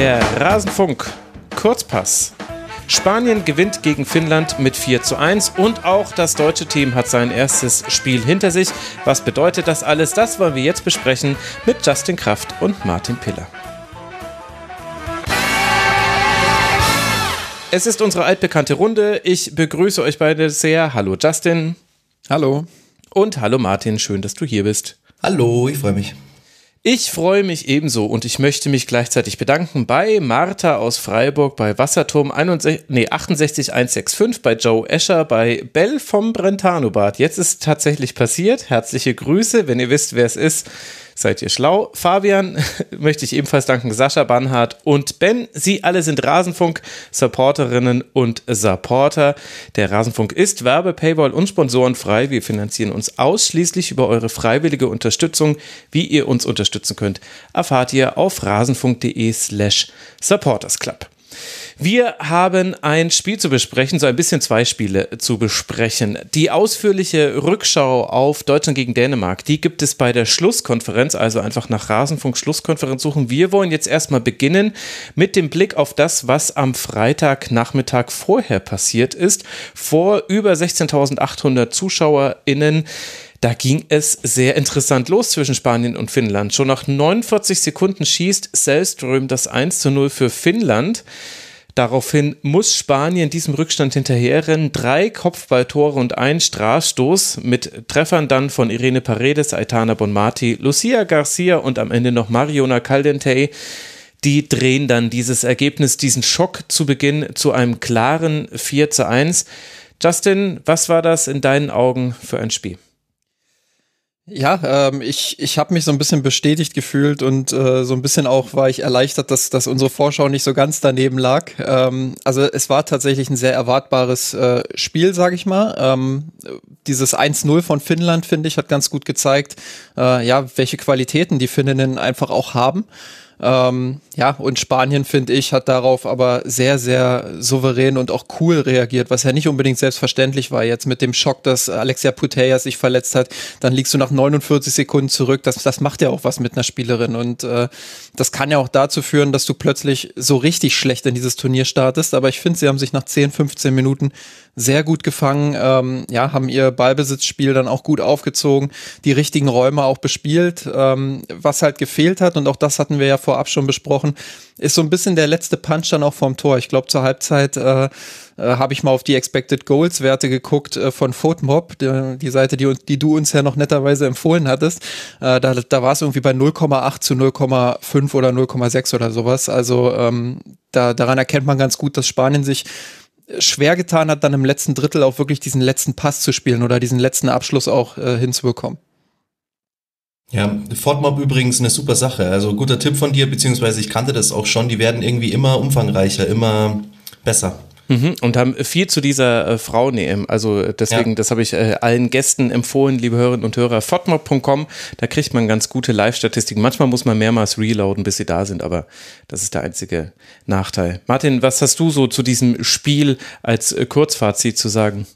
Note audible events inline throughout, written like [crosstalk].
Der Rasenfunk Kurzpass. Spanien gewinnt gegen Finnland mit 4 zu 1 und auch das deutsche Team hat sein erstes Spiel hinter sich. Was bedeutet das alles? Das wollen wir jetzt besprechen mit Justin Kraft und Martin Piller. Es ist unsere altbekannte Runde. Ich begrüße euch beide sehr. Hallo Justin. Hallo. Und hallo Martin, schön, dass du hier bist. Hallo, ich freue mich. Ich freue mich ebenso und ich möchte mich gleichzeitig bedanken bei Martha aus Freiburg, bei Wasserturm 61, nee, 68165, bei Joe Escher, bei Bell vom Brentano-Bad. Jetzt ist tatsächlich passiert. Herzliche Grüße, wenn ihr wisst, wer es ist seid ihr schlau. Fabian [laughs] möchte ich ebenfalls danken, Sascha Banhardt und Ben. Sie alle sind Rasenfunk-Supporterinnen und Supporter. Der Rasenfunk ist Werbe, Paywall und Sponsorenfrei. Wir finanzieren uns ausschließlich über eure freiwillige Unterstützung. Wie ihr uns unterstützen könnt, erfahrt ihr auf rasenfunk.de slash supportersclub. Wir haben ein Spiel zu besprechen, so ein bisschen zwei Spiele zu besprechen. Die ausführliche Rückschau auf Deutschland gegen Dänemark, die gibt es bei der Schlusskonferenz, also einfach nach Rasenfunk Schlusskonferenz suchen. Wir wollen jetzt erstmal beginnen mit dem Blick auf das, was am Freitagnachmittag vorher passiert ist. Vor über 16.800 ZuschauerInnen da ging es sehr interessant los zwischen Spanien und Finnland. Schon nach 49 Sekunden schießt Selström das 1 zu 0 für Finnland. Daraufhin muss Spanien diesem Rückstand hinterherrennen. Drei Kopfballtore und ein Strafstoß mit Treffern dann von Irene Paredes, Aitana Bonmati, Lucia Garcia und am Ende noch Mariona Caldentey. Die drehen dann dieses Ergebnis, diesen Schock zu Beginn zu einem klaren 4 zu 1. Justin, was war das in deinen Augen für ein Spiel? Ja, ähm, ich, ich habe mich so ein bisschen bestätigt gefühlt und äh, so ein bisschen auch war ich erleichtert, dass, dass unsere Vorschau nicht so ganz daneben lag. Ähm, also es war tatsächlich ein sehr erwartbares äh, Spiel, sage ich mal. Ähm, dieses 1-0 von Finnland, finde ich, hat ganz gut gezeigt, äh, ja, welche Qualitäten die Finninnen einfach auch haben. Ähm, ja, und Spanien, finde ich, hat darauf aber sehr, sehr souverän und auch cool reagiert, was ja nicht unbedingt selbstverständlich war. Jetzt mit dem Schock, dass Alexia Puteya sich verletzt hat, dann liegst du nach 49 Sekunden zurück. Das, das macht ja auch was mit einer Spielerin. Und äh, das kann ja auch dazu führen, dass du plötzlich so richtig schlecht in dieses Turnier startest. Aber ich finde, sie haben sich nach 10, 15 Minuten sehr gut gefangen, ähm, ja, haben ihr Ballbesitzspiel dann auch gut aufgezogen, die richtigen Räume auch bespielt. Ähm, was halt gefehlt hat, und auch das hatten wir ja vorab schon besprochen, ist so ein bisschen der letzte Punch dann auch vorm Tor. Ich glaube, zur Halbzeit äh, äh, habe ich mal auf die Expected Goals Werte geguckt äh, von Footmob, die, die, Seite, die, die du uns ja noch netterweise empfohlen hattest. Äh, da da war es irgendwie bei 0,8 zu 0,5 oder 0,6 oder sowas. Also ähm, da, daran erkennt man ganz gut, dass Spanien sich schwer getan hat, dann im letzten Drittel auch wirklich diesen letzten Pass zu spielen oder diesen letzten Abschluss auch äh, hinzubekommen. Ja, Fortmob übrigens eine super Sache. Also guter Tipp von dir, beziehungsweise ich kannte das auch schon. Die werden irgendwie immer umfangreicher, immer besser. Mhm, und haben viel zu dieser äh, Frauen-EM. Also deswegen, ja. das habe ich äh, allen Gästen empfohlen, liebe Hörerinnen und Hörer. Fotmob.com, da kriegt man ganz gute Live-Statistiken. Manchmal muss man mehrmals reloaden, bis sie da sind, aber das ist der einzige Nachteil. Martin, was hast du so zu diesem Spiel als äh, Kurzfazit zu sagen?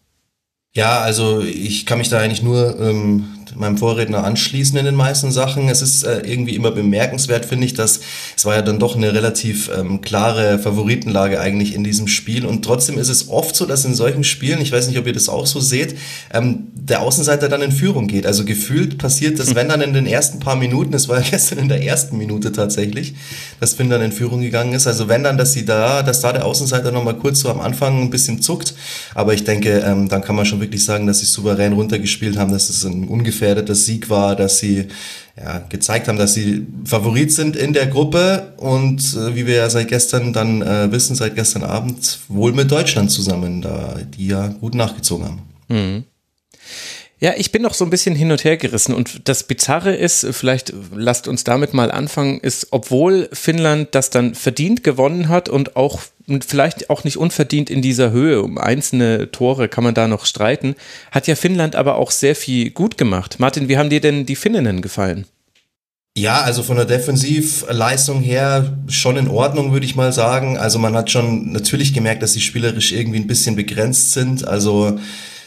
Ja, also ich kann mich da eigentlich nur ähm, meinem Vorredner anschließen in den meisten Sachen. Es ist äh, irgendwie immer bemerkenswert, finde ich, dass es war ja dann doch eine relativ ähm, klare Favoritenlage eigentlich in diesem Spiel. Und trotzdem ist es oft so, dass in solchen Spielen, ich weiß nicht, ob ihr das auch so seht, ähm, der Außenseiter dann in Führung geht. Also gefühlt passiert das, [laughs] wenn dann in den ersten paar Minuten, es war [laughs] gestern in der ersten Minute tatsächlich, dass Finn dann in Führung gegangen ist. Also wenn dann, dass sie da, dass da der Außenseiter nochmal kurz so am Anfang ein bisschen zuckt. Aber ich denke, ähm, dann kann man schon wirklich sagen, dass sie souverän runtergespielt haben, dass es ein ungefähr ungefährdeter Sieg war, dass sie ja, gezeigt haben, dass sie Favorit sind in der Gruppe und äh, wie wir ja seit gestern dann äh, wissen, seit gestern Abend wohl mit Deutschland zusammen, da die ja gut nachgezogen haben. Mhm. Ja, ich bin noch so ein bisschen hin und her gerissen und das Bizarre ist, vielleicht lasst uns damit mal anfangen, ist, obwohl Finnland das dann verdient gewonnen hat und auch vielleicht auch nicht unverdient in dieser Höhe, um einzelne Tore kann man da noch streiten, hat ja Finnland aber auch sehr viel gut gemacht. Martin, wie haben dir denn die Finninnen gefallen? Ja, also von der Defensivleistung her schon in Ordnung, würde ich mal sagen. Also man hat schon natürlich gemerkt, dass sie spielerisch irgendwie ein bisschen begrenzt sind. Also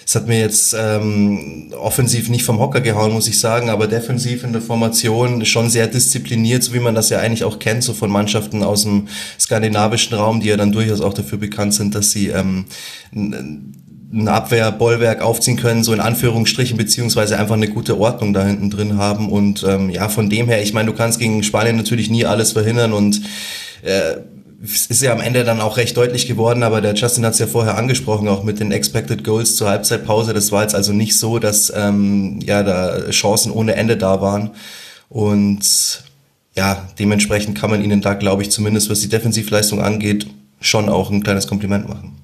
es hat mir jetzt ähm, offensiv nicht vom Hocker gehauen, muss ich sagen, aber defensiv in der Formation schon sehr diszipliniert, so wie man das ja eigentlich auch kennt, so von Mannschaften aus dem skandinavischen Raum, die ja dann durchaus auch dafür bekannt sind, dass sie ähm, ein Abwehrbollwerk aufziehen können, so in Anführungsstrichen, beziehungsweise einfach eine gute Ordnung da hinten drin haben. Und ähm, ja, von dem her, ich meine, du kannst gegen Spanien natürlich nie alles verhindern und äh, es ist ja am Ende dann auch recht deutlich geworden, aber der Justin hat es ja vorher angesprochen, auch mit den Expected Goals zur Halbzeitpause. Das war jetzt also nicht so, dass ähm, ja da Chancen ohne Ende da waren. Und ja, dementsprechend kann man ihnen da, glaube ich, zumindest was die Defensivleistung angeht, schon auch ein kleines Kompliment machen.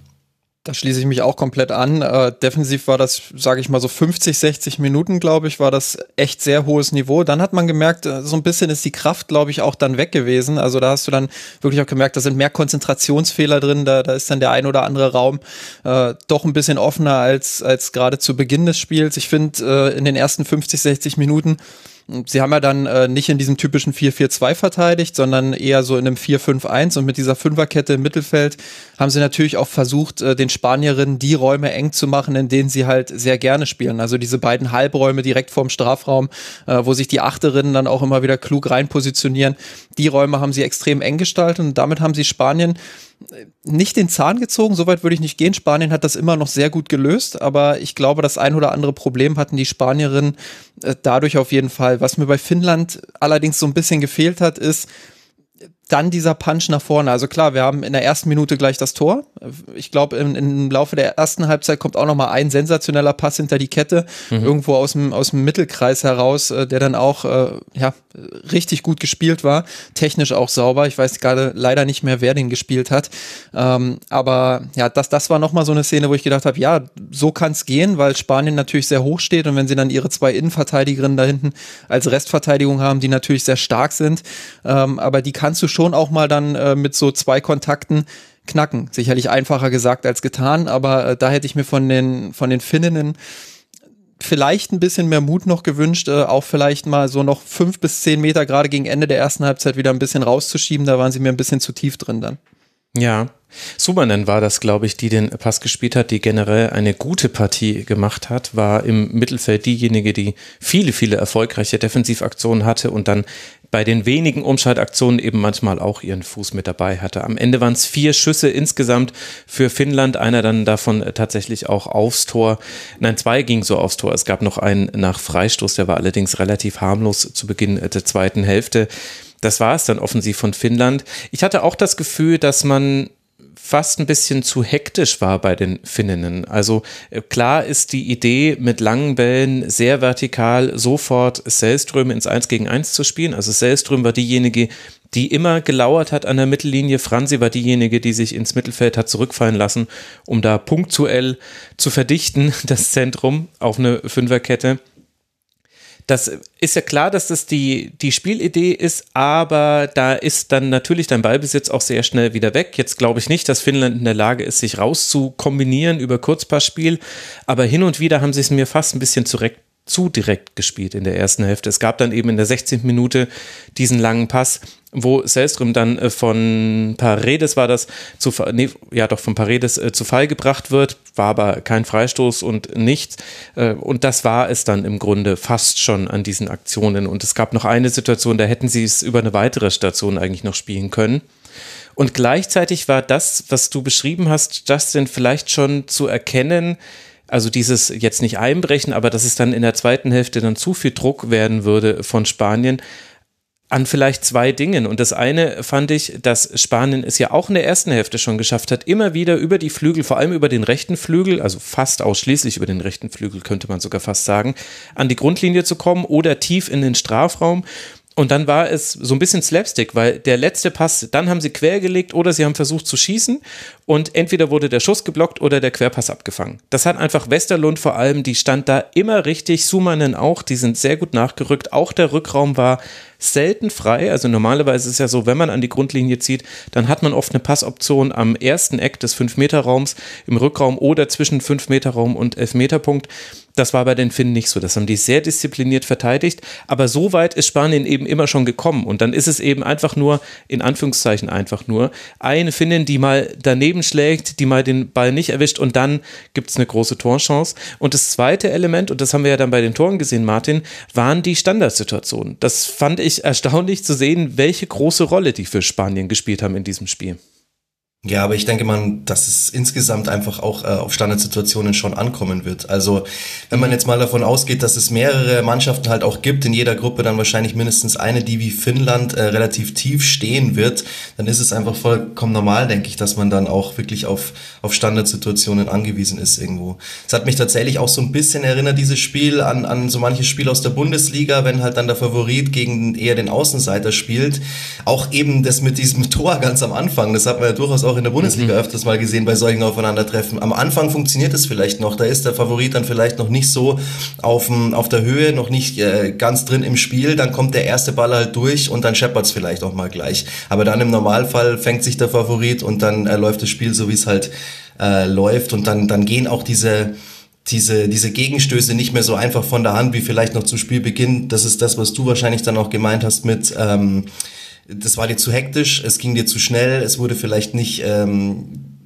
Da schließe ich mich auch komplett an. Äh, defensiv war das, sage ich mal, so 50, 60 Minuten, glaube ich, war das echt sehr hohes Niveau. Dann hat man gemerkt, äh, so ein bisschen ist die Kraft, glaube ich, auch dann weg gewesen. Also da hast du dann wirklich auch gemerkt, da sind mehr Konzentrationsfehler drin. Da, da ist dann der ein oder andere Raum äh, doch ein bisschen offener als, als gerade zu Beginn des Spiels. Ich finde, äh, in den ersten 50, 60 Minuten Sie haben ja dann äh, nicht in diesem typischen 4-4-2 verteidigt, sondern eher so in einem 4-5-1 und mit dieser Fünferkette im Mittelfeld haben sie natürlich auch versucht, äh, den Spanierinnen die Räume eng zu machen, in denen sie halt sehr gerne spielen. Also diese beiden Halbräume direkt vorm Strafraum, äh, wo sich die Achterinnen dann auch immer wieder klug rein positionieren. Die Räume haben sie extrem eng gestaltet und damit haben sie Spanien nicht den Zahn gezogen, soweit würde ich nicht gehen. Spanien hat das immer noch sehr gut gelöst, aber ich glaube, das ein oder andere Problem hatten die Spanierinnen äh, dadurch auf jeden Fall. Was mir bei Finnland allerdings so ein bisschen gefehlt hat, ist, dann dieser Punch nach vorne. Also klar, wir haben in der ersten Minute gleich das Tor. Ich glaube, im, Laufe der ersten Halbzeit kommt auch noch mal ein sensationeller Pass hinter die Kette, mhm. irgendwo aus dem, aus dem Mittelkreis heraus, äh, der dann auch äh, ja, richtig gut gespielt war. Technisch auch sauber. Ich weiß gerade leider nicht mehr, wer den gespielt hat. Ähm, aber ja, das, das war noch mal so eine Szene, wo ich gedacht habe, ja, so kann es gehen, weil Spanien natürlich sehr hoch steht und wenn sie dann ihre zwei Innenverteidigerinnen da hinten als Restverteidigung haben, die natürlich sehr stark sind, ähm, aber die kannst du schon auch mal dann äh, mit so zwei Kontakten knacken. Sicherlich einfacher gesagt als getan, aber äh, da hätte ich mir von den, von den Finninnen vielleicht ein bisschen mehr Mut noch gewünscht, äh, auch vielleicht mal so noch fünf bis zehn Meter gerade gegen Ende der ersten Halbzeit wieder ein bisschen rauszuschieben. Da waren sie mir ein bisschen zu tief drin dann. Ja, Sumanen war das, glaube ich, die den Pass gespielt hat, die generell eine gute Partie gemacht hat, war im Mittelfeld diejenige, die viele, viele erfolgreiche Defensivaktionen hatte und dann bei den wenigen Umschaltaktionen eben manchmal auch ihren Fuß mit dabei hatte. Am Ende waren es vier Schüsse insgesamt für Finnland, einer dann davon tatsächlich auch aufs Tor. Nein, zwei ging so aufs Tor. Es gab noch einen nach Freistoß, der war allerdings relativ harmlos zu Beginn der zweiten Hälfte. Das war es dann offensiv von Finnland. Ich hatte auch das Gefühl, dass man fast ein bisschen zu hektisch war bei den Finninnen. Also äh, klar ist die Idee, mit langen Bällen sehr vertikal sofort Sellström ins 1 gegen 1 zu spielen. Also Sellström war diejenige, die immer gelauert hat an der Mittellinie. Franzi war diejenige, die sich ins Mittelfeld hat zurückfallen lassen, um da punktuell zu verdichten, [laughs] das Zentrum auf eine Fünferkette das ist ja klar, dass das die, die Spielidee ist, aber da ist dann natürlich dein Ballbesitz auch sehr schnell wieder weg. Jetzt glaube ich nicht, dass Finnland in der Lage ist, sich rauszukombinieren über Kurzpassspiel, aber hin und wieder haben sie es mir fast ein bisschen zurecht zu direkt gespielt in der ersten Hälfte. Es gab dann eben in der 16. Minute diesen langen Pass, wo Selström dann äh, von Paredes war das zu nee, ja doch von Paredes äh, zu Fall gebracht wird, war aber kein Freistoß und nichts äh, und das war es dann im Grunde fast schon an diesen Aktionen und es gab noch eine Situation, da hätten sie es über eine weitere Station eigentlich noch spielen können. Und gleichzeitig war das, was du beschrieben hast, Justin, vielleicht schon zu erkennen, also dieses jetzt nicht einbrechen, aber dass es dann in der zweiten Hälfte dann zu viel Druck werden würde von Spanien an vielleicht zwei Dingen. Und das eine fand ich, dass Spanien es ja auch in der ersten Hälfte schon geschafft hat, immer wieder über die Flügel, vor allem über den rechten Flügel, also fast ausschließlich über den rechten Flügel, könnte man sogar fast sagen, an die Grundlinie zu kommen oder tief in den Strafraum. Und dann war es so ein bisschen Slapstick, weil der letzte Pass, dann haben sie quergelegt oder sie haben versucht zu schießen und entweder wurde der Schuss geblockt oder der Querpass abgefangen. Das hat einfach Westerlund vor allem, die stand da immer richtig, Sumanen auch, die sind sehr gut nachgerückt. Auch der Rückraum war selten frei. Also normalerweise ist es ja so, wenn man an die Grundlinie zieht, dann hat man oft eine Passoption am ersten Eck des 5-Meter-Raums im Rückraum oder zwischen 5-Meter-Raum und 11-Meter-Punkt. Das war bei den Finnen nicht so. Das haben die sehr diszipliniert verteidigt. Aber so weit ist Spanien eben immer schon gekommen. Und dann ist es eben einfach nur, in Anführungszeichen einfach nur, eine Finnin, die mal daneben daneben schlägt, die mal den Ball nicht erwischt und dann gibt es eine große Torchance. Und das zweite Element, und das haben wir ja dann bei den Toren gesehen, Martin, waren die Standardsituationen. Das fand ich erstaunlich zu sehen, welche große Rolle die für Spanien gespielt haben in diesem Spiel. Ja, aber ich denke man, dass es insgesamt einfach auch äh, auf Standardsituationen schon ankommen wird. Also wenn man jetzt mal davon ausgeht, dass es mehrere Mannschaften halt auch gibt, in jeder Gruppe dann wahrscheinlich mindestens eine, die wie Finnland äh, relativ tief stehen wird, dann ist es einfach vollkommen normal, denke ich, dass man dann auch wirklich auf, auf Standardsituationen angewiesen ist irgendwo. Es hat mich tatsächlich auch so ein bisschen erinnert, dieses Spiel, an, an so manches Spiel aus der Bundesliga, wenn halt dann der Favorit gegen eher den Außenseiter spielt. Auch eben das mit diesem [laughs] Tor ganz am Anfang, das hat man ja durchaus auch auch in der Bundesliga mhm. öfters mal gesehen bei solchen Aufeinandertreffen. Am Anfang funktioniert es vielleicht noch, da ist der Favorit dann vielleicht noch nicht so auf, auf der Höhe, noch nicht äh, ganz drin im Spiel, dann kommt der erste Ball halt durch und dann scheppert's vielleicht auch mal gleich. Aber dann im Normalfall fängt sich der Favorit und dann äh, läuft das Spiel so, wie es halt äh, läuft und dann, dann gehen auch diese diese, diese Gegenstöße nicht mehr so einfach von der Hand wie vielleicht noch zu Spielbeginn. Das ist das, was du wahrscheinlich dann auch gemeint hast mit, ähm, das war dir zu hektisch, es ging dir zu schnell, es wurde vielleicht nicht ähm,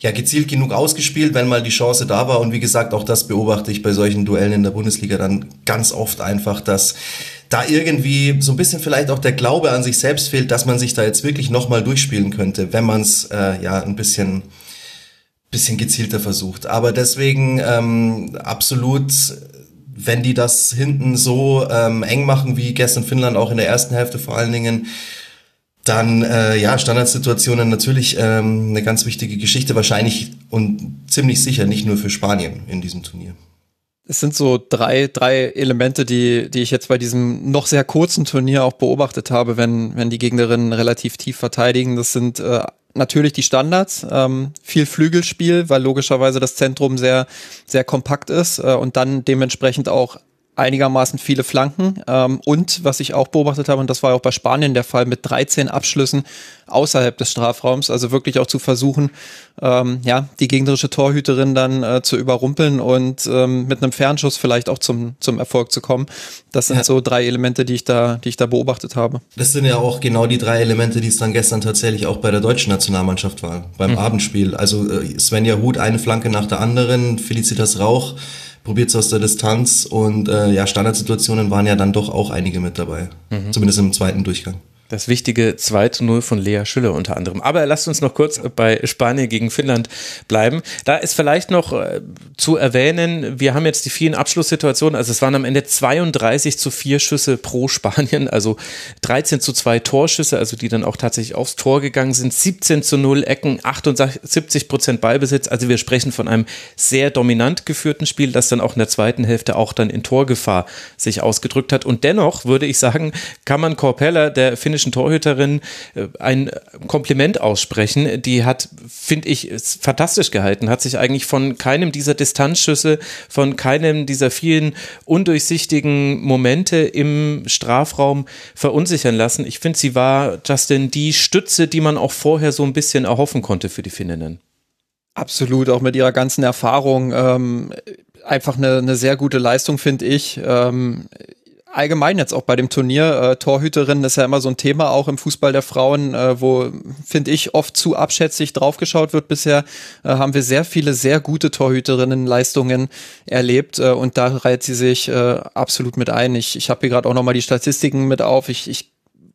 ja, gezielt genug ausgespielt, wenn mal die Chance da war. Und wie gesagt, auch das beobachte ich bei solchen Duellen in der Bundesliga dann ganz oft einfach, dass da irgendwie so ein bisschen vielleicht auch der Glaube an sich selbst fehlt, dass man sich da jetzt wirklich nochmal durchspielen könnte, wenn man es äh, ja ein bisschen bisschen gezielter versucht. Aber deswegen ähm, absolut wenn die das hinten so ähm, eng machen wie gestern Finnland auch in der ersten Hälfte vor allen Dingen, dann äh, ja, Standardsituationen natürlich ähm, eine ganz wichtige Geschichte, wahrscheinlich und ziemlich sicher nicht nur für Spanien in diesem Turnier. Es sind so drei, drei Elemente, die, die ich jetzt bei diesem noch sehr kurzen Turnier auch beobachtet habe, wenn, wenn die Gegnerinnen relativ tief verteidigen. Das sind äh, natürlich die Standards, ähm, viel Flügelspiel, weil logischerweise das Zentrum sehr, sehr kompakt ist äh, und dann dementsprechend auch einigermaßen viele Flanken. Ähm, und was ich auch beobachtet habe, und das war auch bei Spanien der Fall, mit 13 Abschlüssen außerhalb des Strafraums, also wirklich auch zu versuchen, ähm, ja, die gegnerische Torhüterin dann äh, zu überrumpeln und ähm, mit einem Fernschuss vielleicht auch zum, zum Erfolg zu kommen. Das sind ja. so drei Elemente, die ich da, die ich da beobachtet habe. Das sind ja auch genau die drei Elemente, die es dann gestern tatsächlich auch bei der deutschen Nationalmannschaft waren, beim mhm. Abendspiel. Also äh, Svenja Huth, eine Flanke nach der anderen, Felicitas Rauch, probiert es aus der Distanz und äh, ja, Standardsituationen waren ja dann doch auch einige mit dabei. Mhm. Zumindest im zweiten Durchgang. Das wichtige 2 zu 0 von Lea Schüller unter anderem. Aber lasst uns noch kurz bei Spanien gegen Finnland bleiben. Da ist vielleicht noch äh, zu erwähnen, wir haben jetzt die vielen Abschlusssituationen, also es waren am Ende 32 zu 4 Schüsse pro [laughs] Spanien, also 13 zu 2 Torschüsse, also die dann auch tatsächlich aufs Tor gegangen sind, 17 zu 0 Ecken, 78 Prozent Ballbesitz, also wir sprechen von einem sehr dominant geführten Spiel, das dann auch in der zweiten Hälfte auch dann in Torgefahr sich ausgedrückt hat. Und dennoch würde ich sagen, kann man Corpella, der finnische finnischen Torhüterin äh, ein Kompliment aussprechen. Die hat, finde ich, fantastisch gehalten, hat sich eigentlich von keinem dieser Distanzschüsse, von keinem dieser vielen undurchsichtigen Momente im Strafraum verunsichern lassen. Ich finde, sie war, Justin, die Stütze, die man auch vorher so ein bisschen erhoffen konnte für die Finninnen. Absolut, auch mit ihrer ganzen Erfahrung. Ähm, einfach eine, eine sehr gute Leistung, finde ich. Ähm, allgemein jetzt auch bei dem Turnier, äh, Torhüterin ist ja immer so ein Thema auch im Fußball der Frauen, äh, wo, finde ich, oft zu abschätzig draufgeschaut wird. Bisher äh, haben wir sehr viele sehr gute Torhüterinnen-Leistungen erlebt äh, und da reiht sie sich äh, absolut mit ein. Ich, ich habe hier gerade auch nochmal die Statistiken mit auf. Ich, ich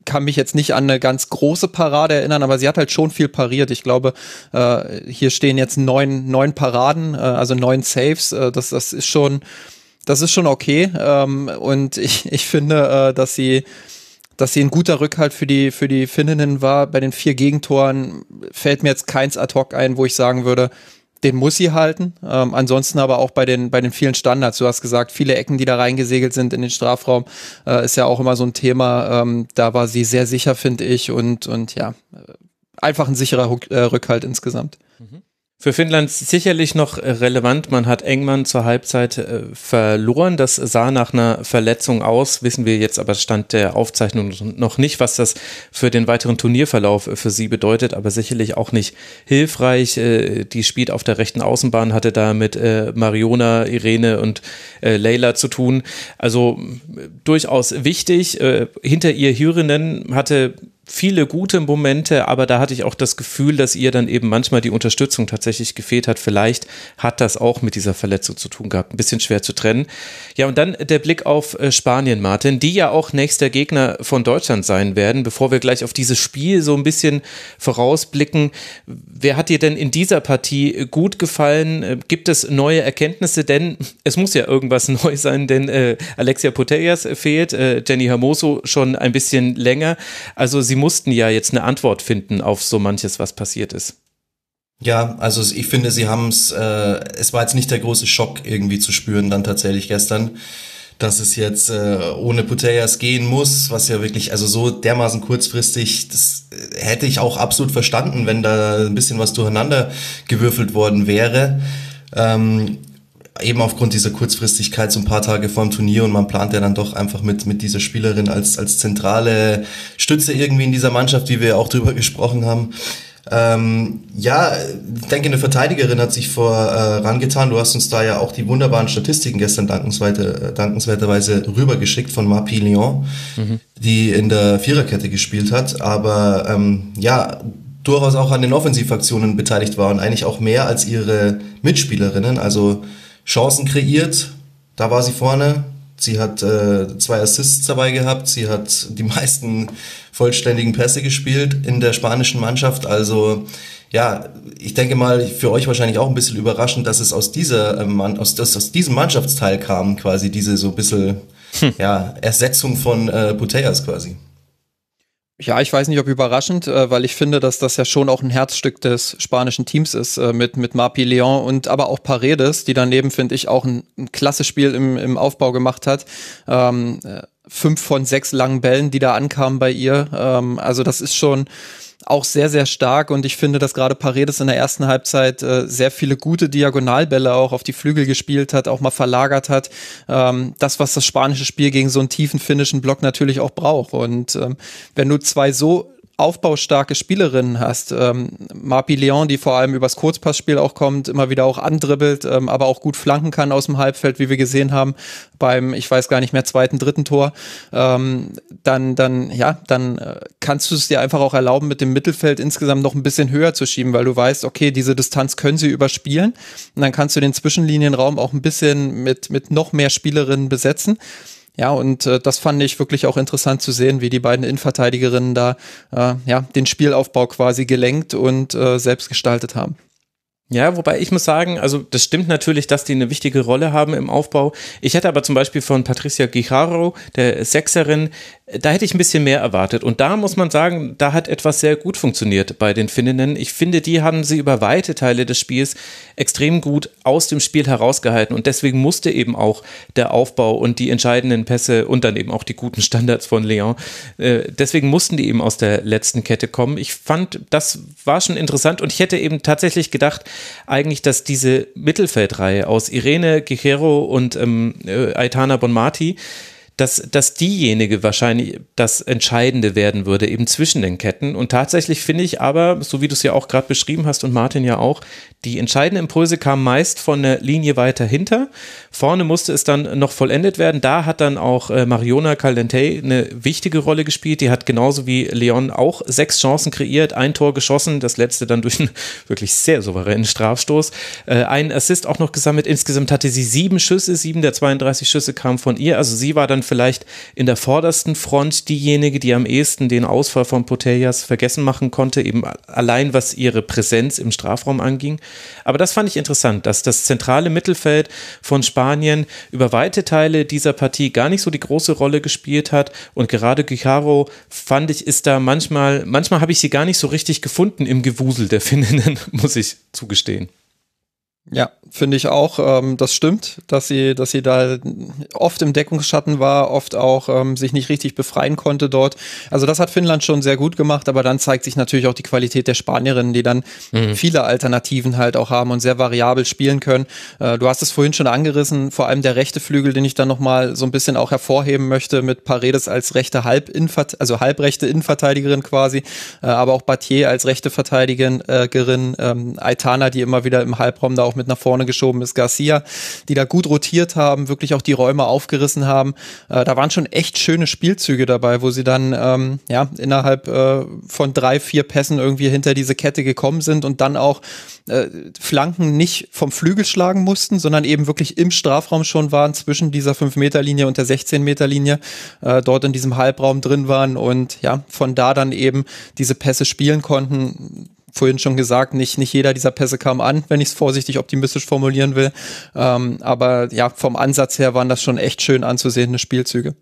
kann mich jetzt nicht an eine ganz große Parade erinnern, aber sie hat halt schon viel pariert. Ich glaube, äh, hier stehen jetzt neun, neun Paraden, äh, also neun Saves. Äh, das, das ist schon das ist schon okay. Ähm, und [laughs] ich, ich finde, äh, dass sie dass sie ein guter Rückhalt für die, für die Finninnen war. Bei den vier Gegentoren fällt mir jetzt keins ad hoc ein, wo ich sagen würde, den muss sie halten. Ähm, ansonsten aber auch bei den, bei den vielen Standards. Du hast gesagt, viele Ecken, die da reingesegelt sind in den Strafraum, äh, ist ja auch immer so ein Thema. Ähm, da war sie sehr sicher, finde ich. Und, und ja, einfach ein sicherer äh, Rückhalt insgesamt. Für Finnland sicherlich noch relevant. Man hat Engmann zur Halbzeit äh, verloren. Das sah nach einer Verletzung aus. Wissen wir jetzt aber Stand der Aufzeichnung noch nicht, was das für den weiteren Turnierverlauf für sie bedeutet. Aber sicherlich auch nicht hilfreich. Äh, die spielt auf der rechten Außenbahn, hatte da mit äh, Mariona, Irene und Leila zu tun. Also durchaus wichtig. Hinter ihr Hürinen hatte viele gute Momente, aber da hatte ich auch das Gefühl, dass ihr dann eben manchmal die Unterstützung tatsächlich gefehlt hat. Vielleicht hat das auch mit dieser Verletzung zu tun gehabt. Ein bisschen schwer zu trennen. Ja, und dann der Blick auf äh, Spanien, Martin, die ja auch nächster Gegner von Deutschland sein werden. Bevor wir gleich auf dieses Spiel so ein bisschen vorausblicken, wer hat dir denn in dieser Partie gut gefallen? Äh, gibt es neue Erkenntnisse? Denn es muss ja irgendwas [laughs] neu sein, denn äh, Alexia Putellas fehlt, äh, Jenny Hermoso schon ein bisschen länger. Also sie mussten ja jetzt eine Antwort finden auf so manches, was passiert ist. Ja, also ich finde, sie haben es, äh, es war jetzt nicht der große Schock irgendwie zu spüren dann tatsächlich gestern, dass es jetzt äh, ohne Putellas gehen muss, was ja wirklich, also so dermaßen kurzfristig, das äh, hätte ich auch absolut verstanden, wenn da ein bisschen was durcheinander gewürfelt worden wäre. Ähm, eben aufgrund dieser Kurzfristigkeit so ein paar Tage vor dem Turnier und man plant ja dann doch einfach mit, mit dieser Spielerin als, als zentrale Stütze irgendwie in dieser Mannschaft, wie wir auch drüber [laughs] gesprochen haben. Ähm, ja, ich denke, eine Verteidigerin hat sich vorangetan. Äh, du hast uns da ja auch die wunderbaren Statistiken gestern dankenswerte, dankenswerterweise rübergeschickt von Mapi Lyon, mhm. die in der Viererkette gespielt hat. Aber ähm, ja, durchaus auch an den Offensivaktionen beteiligt war und eigentlich auch mehr als ihre Mitspielerinnen. Also Chancen kreiert, da war sie vorne. Sie hat äh, zwei Assists dabei gehabt. Sie hat die meisten vollständigen Pässe gespielt in der spanischen Mannschaft. Also ja, ich denke mal, für euch wahrscheinlich auch ein bisschen überraschend, dass es aus dieser ähm, aus, aus, aus diesem Mannschaftsteil kam, quasi diese so ein bisschen hm. ja, Ersetzung von äh, Putellas quasi. Ja, ich weiß nicht, ob überraschend, äh, weil ich finde, dass das ja schon auch ein Herzstück des spanischen Teams ist, äh, mit, mit Marpi Leon und aber auch Paredes, die daneben, finde ich, auch ein, ein klasse Spiel im, im Aufbau gemacht hat. Ähm, äh, fünf von sechs langen Bällen, die da ankamen bei ihr. Ähm, also das ist schon auch sehr, sehr stark und ich finde, dass gerade Paredes in der ersten Halbzeit äh, sehr viele gute Diagonalbälle auch auf die Flügel gespielt hat, auch mal verlagert hat. Ähm, das, was das spanische Spiel gegen so einen tiefen finnischen Block natürlich auch braucht. Und ähm, wenn du zwei so aufbaustarke Spielerinnen hast. Ähm, Marpi Leon, die vor allem übers Kurzpassspiel auch kommt, immer wieder auch andribbelt, ähm, aber auch gut flanken kann aus dem Halbfeld, wie wir gesehen haben beim, ich weiß gar nicht mehr, zweiten, dritten Tor. Ähm, dann, dann, ja, dann äh, kannst du es dir einfach auch erlauben, mit dem Mittelfeld insgesamt noch ein bisschen höher zu schieben, weil du weißt, okay, diese Distanz können sie überspielen. Und dann kannst du den Zwischenlinienraum auch ein bisschen mit, mit noch mehr Spielerinnen besetzen. Ja, und äh, das fand ich wirklich auch interessant zu sehen, wie die beiden Innenverteidigerinnen da äh, ja, den Spielaufbau quasi gelenkt und äh, selbst gestaltet haben. Ja, wobei ich muss sagen, also das stimmt natürlich, dass die eine wichtige Rolle haben im Aufbau. Ich hätte aber zum Beispiel von Patricia Guijaro, der Sechserin, da hätte ich ein bisschen mehr erwartet. Und da muss man sagen, da hat etwas sehr gut funktioniert bei den Finninnen. Ich finde, die haben sie über weite Teile des Spiels extrem gut aus dem Spiel herausgehalten. Und deswegen musste eben auch der Aufbau und die entscheidenden Pässe und dann eben auch die guten Standards von Leon, äh, deswegen mussten die eben aus der letzten Kette kommen. Ich fand, das war schon interessant und ich hätte eben tatsächlich gedacht, eigentlich, dass diese Mittelfeldreihe aus Irene Guerrero und ähm, äh, Aitana Bonmati, dass, dass diejenige wahrscheinlich das Entscheidende werden würde, eben zwischen den Ketten. Und tatsächlich finde ich aber, so wie du es ja auch gerade beschrieben hast und Martin ja auch, die entscheidenden Impulse kamen meist von der Linie weiter hinter. Vorne musste es dann noch vollendet werden. Da hat dann auch äh, Mariona Caldente eine wichtige Rolle gespielt. Die hat genauso wie Leon auch sechs Chancen kreiert, ein Tor geschossen, das letzte dann durch einen [laughs] wirklich sehr souveränen Strafstoß. Äh, einen Assist auch noch gesammelt. Insgesamt hatte sie sieben Schüsse, sieben der 32 Schüsse kamen von ihr. Also sie war dann vielleicht in der vordersten Front diejenige, die am ehesten den Ausfall von Potellas vergessen machen konnte, eben allein was ihre Präsenz im Strafraum anging. Aber das fand ich interessant, dass das zentrale Mittelfeld von Spanien über weite Teile dieser Partie gar nicht so die große Rolle gespielt hat und gerade Guijaro fand ich ist da manchmal, manchmal habe ich sie gar nicht so richtig gefunden im Gewusel der Finninnen, [laughs] muss ich zugestehen. Ja, finde ich auch. Ähm, das stimmt, dass sie, dass sie da oft im Deckungsschatten war, oft auch ähm, sich nicht richtig befreien konnte dort. Also das hat Finnland schon sehr gut gemacht, aber dann zeigt sich natürlich auch die Qualität der Spanierinnen, die dann mhm. viele Alternativen halt auch haben und sehr variabel spielen können. Äh, du hast es vorhin schon angerissen, vor allem der rechte Flügel, den ich dann nochmal so ein bisschen auch hervorheben möchte, mit Paredes als rechte Halb also halbrechte Innenverteidigerin quasi, äh, aber auch Battier als rechte Verteidigerin, äh, ähm, Aitana, die immer wieder im Halbraum da auch auch mit nach vorne geschoben ist, Garcia, die da gut rotiert haben, wirklich auch die Räume aufgerissen haben. Äh, da waren schon echt schöne Spielzüge dabei, wo sie dann ähm, ja innerhalb äh, von drei, vier Pässen irgendwie hinter diese Kette gekommen sind und dann auch äh, Flanken nicht vom Flügel schlagen mussten, sondern eben wirklich im Strafraum schon waren, zwischen dieser 5-Meter-Linie und der 16-Meter-Linie, äh, dort in diesem Halbraum drin waren und ja, von da dann eben diese Pässe spielen konnten vorhin schon gesagt, nicht, nicht jeder dieser Pässe kam an, wenn ich es vorsichtig optimistisch formulieren will. Ähm, aber ja, vom Ansatz her waren das schon echt schön anzusehende Spielzüge.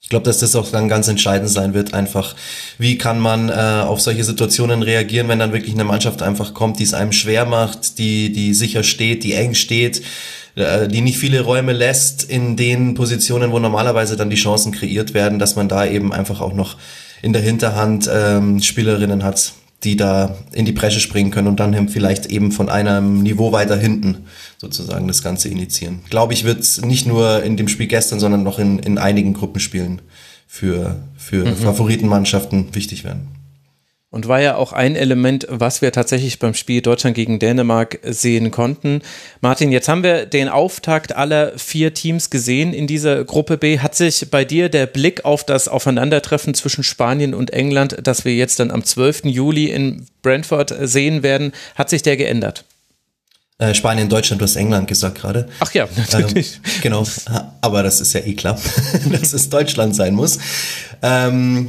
Ich glaube, dass das auch dann ganz entscheidend sein wird, einfach, wie kann man äh, auf solche Situationen reagieren, wenn dann wirklich eine Mannschaft einfach kommt, die es einem schwer macht, die, die sicher steht, die eng steht, äh, die nicht viele Räume lässt in den Positionen, wo normalerweise dann die Chancen kreiert werden, dass man da eben einfach auch noch in der Hinterhand ähm, Spielerinnen hat, die da in die Bresche springen können und dann vielleicht eben von einem Niveau weiter hinten sozusagen das Ganze initiieren. Glaube ich, wird es nicht nur in dem Spiel gestern, sondern noch in, in einigen Gruppenspielen für, für mhm. Favoritenmannschaften wichtig werden. Und war ja auch ein Element, was wir tatsächlich beim Spiel Deutschland gegen Dänemark sehen konnten. Martin, jetzt haben wir den Auftakt aller vier Teams gesehen in dieser Gruppe B. Hat sich bei dir der Blick auf das Aufeinandertreffen zwischen Spanien und England, das wir jetzt dann am 12. Juli in Brentford sehen werden, hat sich der geändert? Äh, Spanien, Deutschland, du hast England gesagt gerade. Ach ja, natürlich. Ähm, genau, aber das ist ja eh klar, [laughs] dass es Deutschland sein muss. Ähm,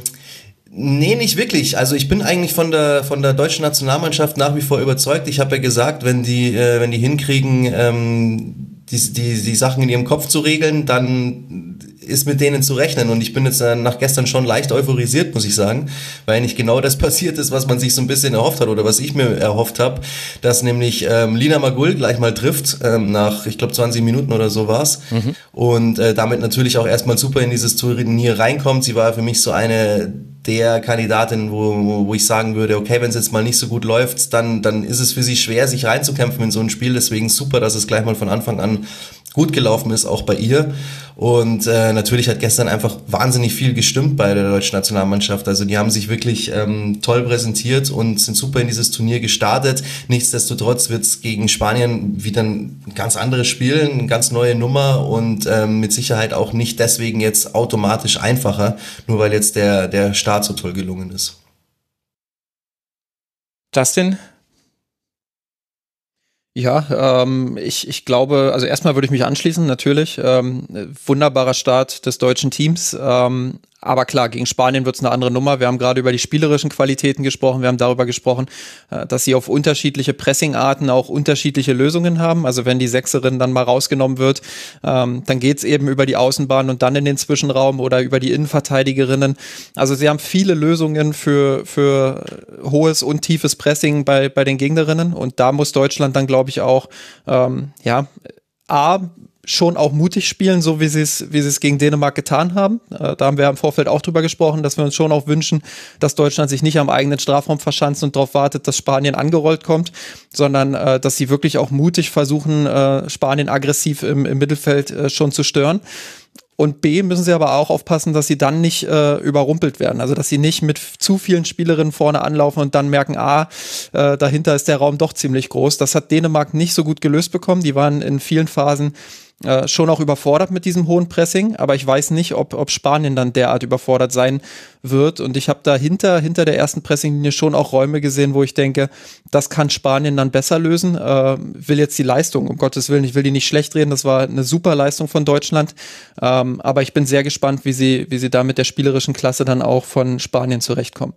Nee, nicht wirklich. Also ich bin eigentlich von der von der deutschen Nationalmannschaft nach wie vor überzeugt. Ich habe ja gesagt, wenn die äh, wenn die hinkriegen, ähm, die, die die Sachen in ihrem Kopf zu regeln, dann ist mit denen zu rechnen. Und ich bin jetzt äh, nach gestern schon leicht euphorisiert, muss ich sagen, weil nicht genau das [laughs] passiert ist, was man sich so ein bisschen erhofft hat oder was ich mir erhofft habe, dass nämlich ähm, Lina Magul gleich mal trifft, ähm, nach, ich glaube, 20 Minuten oder so war's mhm. Und äh, damit natürlich auch erstmal super in dieses Turnier reinkommt. Sie war für mich so eine der Kandidatin, wo, wo ich sagen würde, okay, wenn es jetzt mal nicht so gut läuft, dann, dann ist es für sie schwer, sich reinzukämpfen in so ein Spiel. Deswegen super, dass es gleich mal von Anfang an gut gelaufen ist, auch bei ihr. Und äh, natürlich hat gestern einfach wahnsinnig viel gestimmt bei der deutschen Nationalmannschaft. Also die haben sich wirklich ähm, toll präsentiert und sind super in dieses Turnier gestartet. Nichtsdestotrotz wird es gegen Spanien wieder ein ganz anderes Spiel, eine ganz neue Nummer und ähm, mit Sicherheit auch nicht deswegen jetzt automatisch einfacher, nur weil jetzt der, der Start so toll gelungen ist. Justin, ja, ähm, ich, ich glaube, also erstmal würde ich mich anschließen, natürlich. Ähm, wunderbarer Start des deutschen Teams. Ähm, aber klar, gegen Spanien wird es eine andere Nummer. Wir haben gerade über die spielerischen Qualitäten gesprochen. Wir haben darüber gesprochen, äh, dass sie auf unterschiedliche Pressingarten auch unterschiedliche Lösungen haben. Also wenn die Sechserin dann mal rausgenommen wird, ähm, dann geht's eben über die Außenbahn und dann in den Zwischenraum oder über die Innenverteidigerinnen. Also sie haben viele Lösungen für, für hohes und tiefes Pressing bei, bei den Gegnerinnen. Und da muss Deutschland dann, glaube ich, auch ähm, ja, A, schon auch mutig spielen, so wie sie es wie sie es gegen Dänemark getan haben. Äh, da haben wir im Vorfeld auch drüber gesprochen, dass wir uns schon auch wünschen, dass Deutschland sich nicht am eigenen Strafraum verschanzt und darauf wartet, dass Spanien angerollt kommt, sondern äh, dass sie wirklich auch mutig versuchen, äh, Spanien aggressiv im, im Mittelfeld äh, schon zu stören. Und B müssen sie aber auch aufpassen, dass sie dann nicht äh, überrumpelt werden. Also dass sie nicht mit zu vielen Spielerinnen vorne anlaufen und dann merken, ah, äh, dahinter ist der Raum doch ziemlich groß. Das hat Dänemark nicht so gut gelöst bekommen. Die waren in vielen Phasen äh, schon auch überfordert mit diesem hohen Pressing, aber ich weiß nicht, ob, ob Spanien dann derart überfordert sein wird. Und ich habe dahinter, hinter der ersten Pressinglinie schon auch Räume gesehen, wo ich denke, das kann Spanien dann besser lösen. Äh, will jetzt die Leistung, um Gottes Willen, ich will die nicht schlecht reden, das war eine super Leistung von Deutschland. Ähm, aber ich bin sehr gespannt, wie sie, wie sie da mit der spielerischen Klasse dann auch von Spanien zurechtkommen.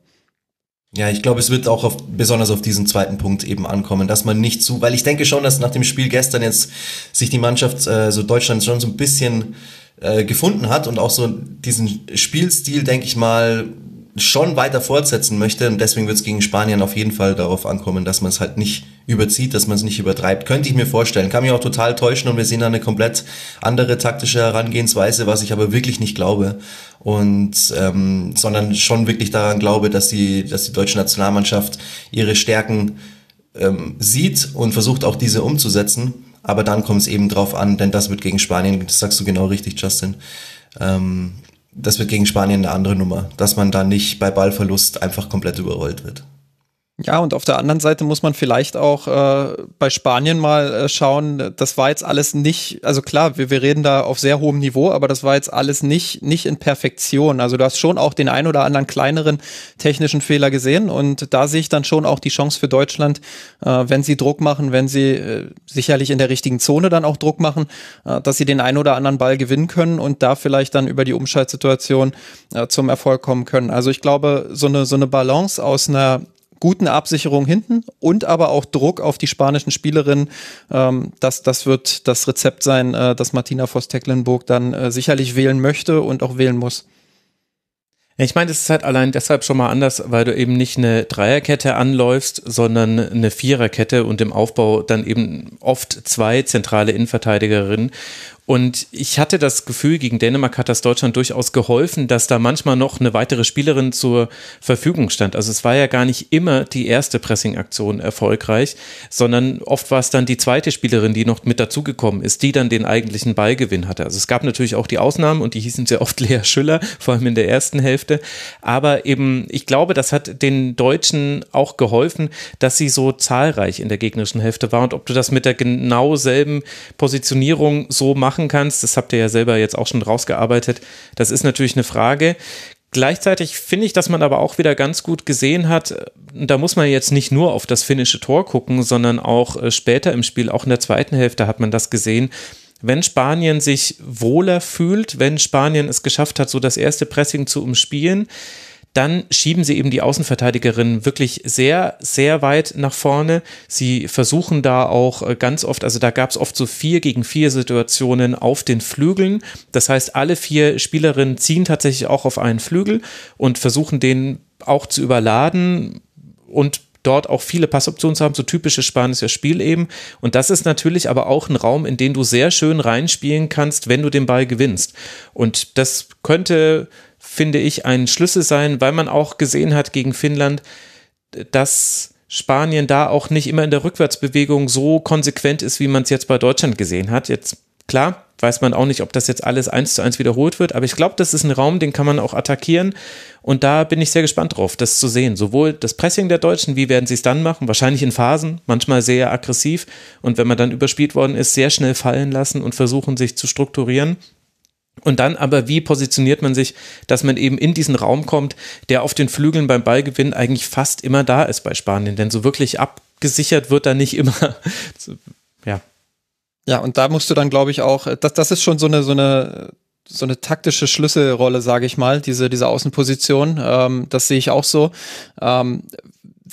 Ja, ich glaube, es wird auch auf, besonders auf diesen zweiten Punkt eben ankommen, dass man nicht zu, weil ich denke schon, dass nach dem Spiel gestern jetzt sich die Mannschaft, äh, so Deutschland schon so ein bisschen äh, gefunden hat und auch so diesen Spielstil, denke ich mal, schon weiter fortsetzen möchte. Und deswegen wird es gegen Spanien auf jeden Fall darauf ankommen, dass man es halt nicht überzieht, dass man es nicht übertreibt. Könnte ich mir vorstellen. Kann mich auch total täuschen und wir sehen da eine komplett andere taktische Herangehensweise, was ich aber wirklich nicht glaube. Und ähm, sondern schon wirklich daran glaube, dass die, dass die deutsche Nationalmannschaft ihre Stärken ähm, sieht und versucht auch diese umzusetzen. Aber dann kommt es eben drauf an, denn das wird gegen Spanien, das sagst du genau richtig, Justin, ähm, das wird gegen Spanien eine andere Nummer, dass man da nicht bei Ballverlust einfach komplett überrollt wird. Ja, und auf der anderen Seite muss man vielleicht auch äh, bei Spanien mal äh, schauen, das war jetzt alles nicht, also klar, wir, wir reden da auf sehr hohem Niveau, aber das war jetzt alles nicht, nicht in Perfektion. Also du hast schon auch den ein oder anderen kleineren technischen Fehler gesehen und da sehe ich dann schon auch die Chance für Deutschland, äh, wenn sie Druck machen, wenn sie äh, sicherlich in der richtigen Zone dann auch Druck machen, äh, dass sie den ein oder anderen Ball gewinnen können und da vielleicht dann über die Umschaltsituation äh, zum Erfolg kommen können. Also ich glaube, so eine, so eine Balance aus einer guten Absicherung hinten und aber auch Druck auf die spanischen Spielerinnen. Ähm, das, das wird das Rezept sein, äh, das Martina Voss-Tecklenburg dann äh, sicherlich wählen möchte und auch wählen muss. Ich meine, es ist halt allein deshalb schon mal anders, weil du eben nicht eine Dreierkette anläufst, sondern eine Viererkette und im Aufbau dann eben oft zwei zentrale Innenverteidigerinnen. Und ich hatte das Gefühl, gegen Dänemark hat das Deutschland durchaus geholfen, dass da manchmal noch eine weitere Spielerin zur Verfügung stand. Also es war ja gar nicht immer die erste Pressing-Aktion erfolgreich, sondern oft war es dann die zweite Spielerin, die noch mit dazugekommen ist, die dann den eigentlichen Ballgewinn hatte. Also es gab natürlich auch die Ausnahmen und die hießen sehr oft [laughs] Lea Schüller, vor allem in der ersten Hälfte. Aber eben, ich glaube, das hat den Deutschen auch geholfen, dass sie so zahlreich in der gegnerischen Hälfte war. Und ob du das mit der genau selben Positionierung so machst, machen kannst. Das habt ihr ja selber jetzt auch schon rausgearbeitet. Das ist natürlich eine Frage. Gleichzeitig finde ich, dass man aber auch wieder ganz gut gesehen hat, da muss man jetzt nicht nur auf das finnische Tor gucken, sondern auch äh, später im Spiel, auch in der zweiten Hälfte hat man das gesehen. Wenn Spanien sich wohler fühlt, wenn Spanien es geschafft hat, so das erste Pressing zu umspielen, dann schieben sie eben die Außenverteidigerinnen wirklich sehr, sehr weit nach vorne. Sie versuchen da auch äh, ganz oft, also da gab es oft so vier gegen vier Situationen auf den Flügeln. Das heißt, alle vier Spielerinnen ziehen tatsächlich auch auf einen Flügel und versuchen den auch zu überladen und dort auch viele Passoptionen zu haben, so typisches spanisches Spiel eben. Und das ist natürlich aber auch ein Raum, in den du sehr schön reinspielen kannst, wenn du den Ball gewinnst. Und das könnte finde ich, ein Schlüssel sein, weil man auch gesehen hat gegen Finnland, dass Spanien da auch nicht immer in der Rückwärtsbewegung so konsequent ist, wie man es jetzt bei Deutschland gesehen hat. Jetzt, klar, weiß man auch nicht, ob das jetzt alles eins zu eins wiederholt wird, aber ich glaube, das ist ein Raum, den kann man auch attackieren und da bin ich sehr gespannt drauf, das zu sehen. Sowohl das Pressing der Deutschen, wie werden sie es dann machen? Wahrscheinlich in Phasen, manchmal sehr aggressiv und wenn man dann überspielt worden ist, sehr schnell fallen lassen und versuchen, sich zu strukturieren. Und dann aber, wie positioniert man sich, dass man eben in diesen Raum kommt, der auf den Flügeln beim Ballgewinn eigentlich fast immer da ist bei Spanien, denn so wirklich abgesichert wird da nicht immer. [laughs] ja. Ja, und da musst du dann, glaube ich, auch, das, das ist schon so eine, so eine, so eine taktische Schlüsselrolle, sage ich mal, diese, diese Außenposition. Ähm, das sehe ich auch so. Ähm,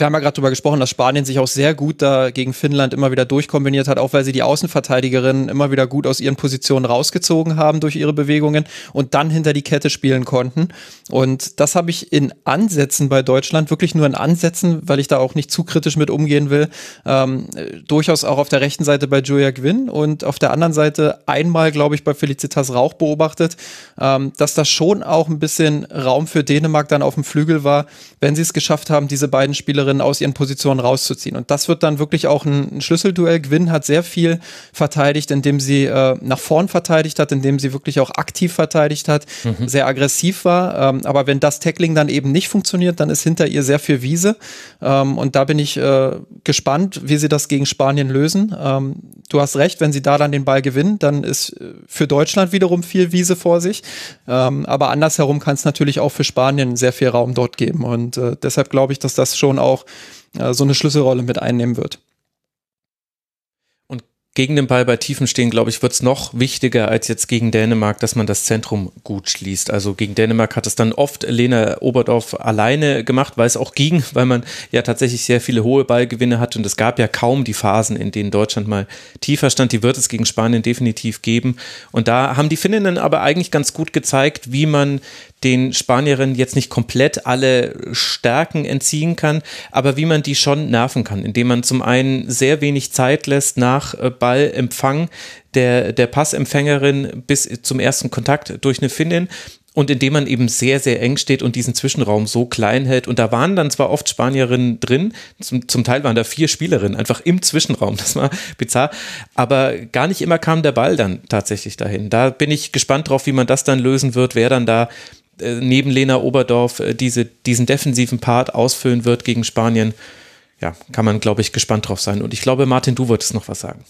wir haben ja gerade darüber gesprochen, dass Spanien sich auch sehr gut da gegen Finnland immer wieder durchkombiniert hat, auch weil sie die Außenverteidigerinnen immer wieder gut aus ihren Positionen rausgezogen haben durch ihre Bewegungen und dann hinter die Kette spielen konnten. Und das habe ich in Ansätzen bei Deutschland, wirklich nur in Ansätzen, weil ich da auch nicht zu kritisch mit umgehen will, ähm, durchaus auch auf der rechten Seite bei Julia Gwynn und auf der anderen Seite einmal, glaube ich, bei Felicitas Rauch beobachtet, ähm, dass da schon auch ein bisschen Raum für Dänemark dann auf dem Flügel war, wenn sie es geschafft haben, diese beiden Spiele Spielerinnen aus ihren Positionen rauszuziehen. Und das wird dann wirklich auch ein, ein Schlüsselduell. Gwyn hat sehr viel verteidigt, indem sie äh, nach vorn verteidigt hat, indem sie wirklich auch aktiv verteidigt hat, mhm. sehr aggressiv war. Ähm, aber wenn das Tackling dann eben nicht funktioniert, dann ist hinter ihr sehr viel Wiese. Ähm, und da bin ich äh, gespannt, wie sie das gegen Spanien lösen. Ähm, du hast recht, wenn sie da dann den Ball gewinnen, dann ist äh, für Deutschland wiederum viel Wiese vor sich. Ähm, aber andersherum kann es natürlich auch für Spanien sehr viel Raum dort geben. Und äh, deshalb glaube ich, dass das schon auch auch äh, so eine Schlüsselrolle mit einnehmen wird gegen den Ball bei Tiefen stehen, glaube ich, wird es noch wichtiger als jetzt gegen Dänemark, dass man das Zentrum gut schließt. Also gegen Dänemark hat es dann oft Lena Oberdorf alleine gemacht, weil es auch ging, [laughs] weil man ja tatsächlich sehr viele hohe Ballgewinne hatte und es gab ja kaum die Phasen, in denen Deutschland mal tiefer stand. Die wird es gegen Spanien definitiv geben. Und da haben die Finninnen aber eigentlich ganz gut gezeigt, wie man den Spanierinnen jetzt nicht komplett alle Stärken entziehen kann, aber wie man die schon nerven kann, indem man zum einen sehr wenig Zeit lässt nach äh, Ballempfang der, der Passempfängerin bis zum ersten Kontakt durch eine Finnin und indem man eben sehr, sehr eng steht und diesen Zwischenraum so klein hält. Und da waren dann zwar oft Spanierinnen drin, zum, zum Teil waren da vier Spielerinnen einfach im Zwischenraum, [laughs] das war bizarr, aber gar nicht immer kam der Ball dann tatsächlich dahin. Da bin ich gespannt drauf, wie man das dann lösen wird, wer dann da neben Lena Oberdorf äh, diese, diesen defensiven Part ausfüllen wird gegen Spanien. ja, kann man, glaube ich, gespannt drauf sein. Und ich glaube, Martin, du wolltest noch was sagen.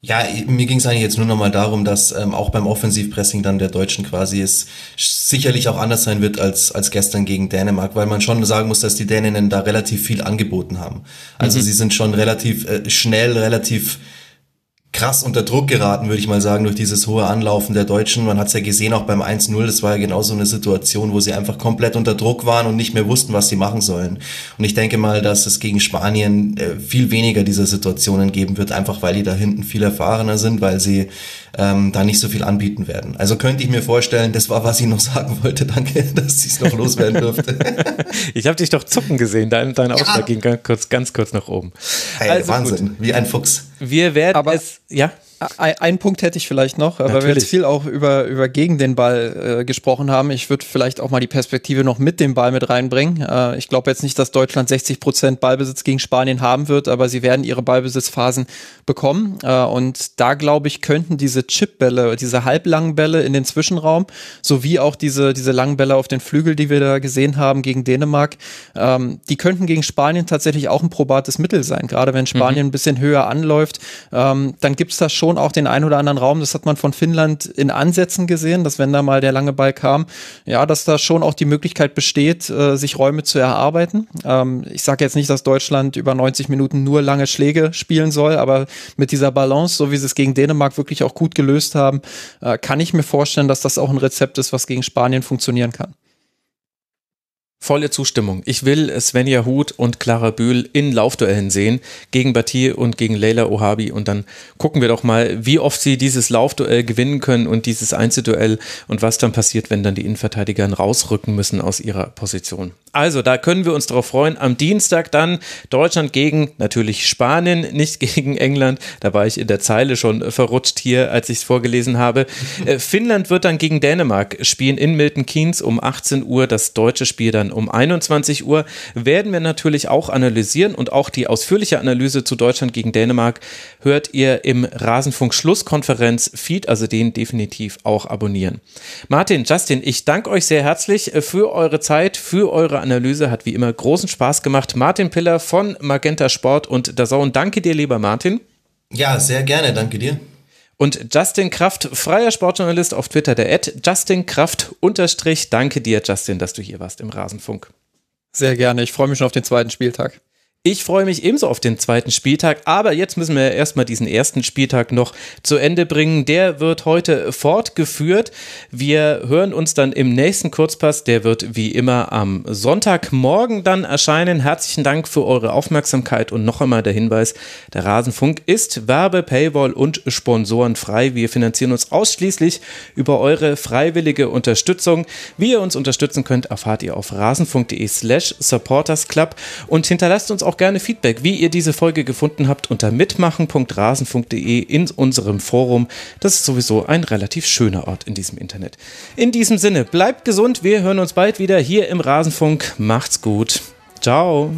Ja, mir ging es eigentlich jetzt nur nochmal darum, dass ähm, auch beim Offensivpressing dann der Deutschen quasi es sicherlich auch anders sein wird als, als gestern gegen Dänemark, weil man schon sagen muss, dass die Däninnen da relativ viel angeboten haben. Also mhm. sie sind schon relativ äh, schnell, relativ krass unter Druck geraten, würde ich mal sagen, durch dieses hohe Anlaufen der Deutschen. Man hat es ja gesehen, auch beim 1-0, das war ja genau so eine Situation, wo sie einfach komplett unter Druck waren und nicht mehr wussten, was sie machen sollen. Und ich denke mal, dass es gegen Spanien äh, viel weniger dieser Situationen geben wird, einfach weil die da hinten viel erfahrener sind, weil sie ähm, da nicht so viel anbieten werden. Also könnte ich mir vorstellen, das war, was ich noch [laughs] sagen wollte. Danke, dass ich es noch loswerden [laughs] durfte. ich habe dich doch zucken gesehen, dein, dein Ausschlag ja. ging ganz kurz, ganz kurz nach oben. Hey, also Wahnsinn, gut. wie ein Fuchs. Wir werden Aber es, ja. Ein, Punkt hätte ich vielleicht noch, Natürlich. weil wir jetzt viel auch über, über gegen den Ball äh, gesprochen haben. Ich würde vielleicht auch mal die Perspektive noch mit dem Ball mit reinbringen. Äh, ich glaube jetzt nicht, dass Deutschland 60 Prozent Ballbesitz gegen Spanien haben wird, aber sie werden ihre Ballbesitzphasen bekommen. Äh, und da glaube ich, könnten diese Chipbälle, diese halblangen Bälle in den Zwischenraum, sowie auch diese, diese langen Bälle auf den Flügel, die wir da gesehen haben gegen Dänemark, ähm, die könnten gegen Spanien tatsächlich auch ein probates Mittel sein. Gerade wenn Spanien mhm. ein bisschen höher anläuft, ähm, dann gibt es da schon auch den einen oder anderen Raum. Das hat man von Finnland in Ansätzen gesehen, dass wenn da mal der lange Ball kam, ja, dass da schon auch die Möglichkeit besteht, äh, sich Räume zu erarbeiten. Ähm, ich sage jetzt nicht, dass Deutschland über 90 Minuten nur lange Schläge spielen soll, aber mit dieser Balance, so wie sie es gegen Dänemark wirklich auch gut gelöst haben, äh, kann ich mir vorstellen, dass das auch ein Rezept ist, was gegen Spanien funktionieren kann. Volle Zustimmung. Ich will Svenja Huth und Clara Bühl in Laufduellen sehen, gegen Batir und gegen Leila Ohabi. Und dann gucken wir doch mal, wie oft sie dieses Laufduell gewinnen können und dieses Einzelduell und was dann passiert, wenn dann die Innenverteidiger rausrücken müssen aus ihrer Position. Also, da können wir uns darauf freuen. Am Dienstag dann Deutschland gegen natürlich Spanien, nicht [laughs] gegen England. Da war ich in der Zeile schon verrutscht hier, als ich es vorgelesen habe. [laughs] Äh, Finnland wird dann gegen Dänemark spielen in Milton Keynes um 18 Uhr. Das deutsche Spiel dann um 21 Uhr. Werden wir natürlich auch analysieren und auch die ausführliche Analyse zu Deutschland gegen Dänemark hört ihr im Rasenfunk Schlusskonferenz Feed, also den definitiv auch abonnieren. Martin, Justin, ich danke euch sehr herzlich für eure Zeit, für eure Analyse. Hat wie immer großen Spaß gemacht. Martin Piller von Magenta Sport und Dazone. Danke dir, lieber Martin. Ja, sehr gerne. Danke dir. Und Justin Kraft, freier Sportjournalist auf Twitter, der Ad Justin Kraft unterstrich. Danke dir, Justin, dass du hier warst im Rasenfunk. Sehr gerne. Ich freue mich schon auf den zweiten Spieltag. Ich freue mich ebenso auf den zweiten Spieltag, aber jetzt müssen wir erstmal diesen ersten Spieltag noch zu Ende bringen. Der wird heute fortgeführt. Wir hören uns dann im nächsten Kurzpass. Der wird wie immer am Sonntagmorgen dann erscheinen. Herzlichen Dank für eure Aufmerksamkeit und noch einmal der Hinweis, der Rasenfunk ist Werbe, Paywall und Sponsoren frei. Wir finanzieren uns ausschließlich über eure freiwillige Unterstützung. Wie ihr uns unterstützen könnt, erfahrt ihr auf rasenfunk.de slash supportersclub und hinterlasst uns auch gerne Feedback, wie ihr diese Folge gefunden habt, unter mitmachen.rasen.de in unserem Forum. Das ist sowieso ein relativ schöner Ort in diesem Internet. In diesem Sinne, bleibt gesund. Wir hören uns bald wieder hier im Rasenfunk. Macht's gut. Ciao.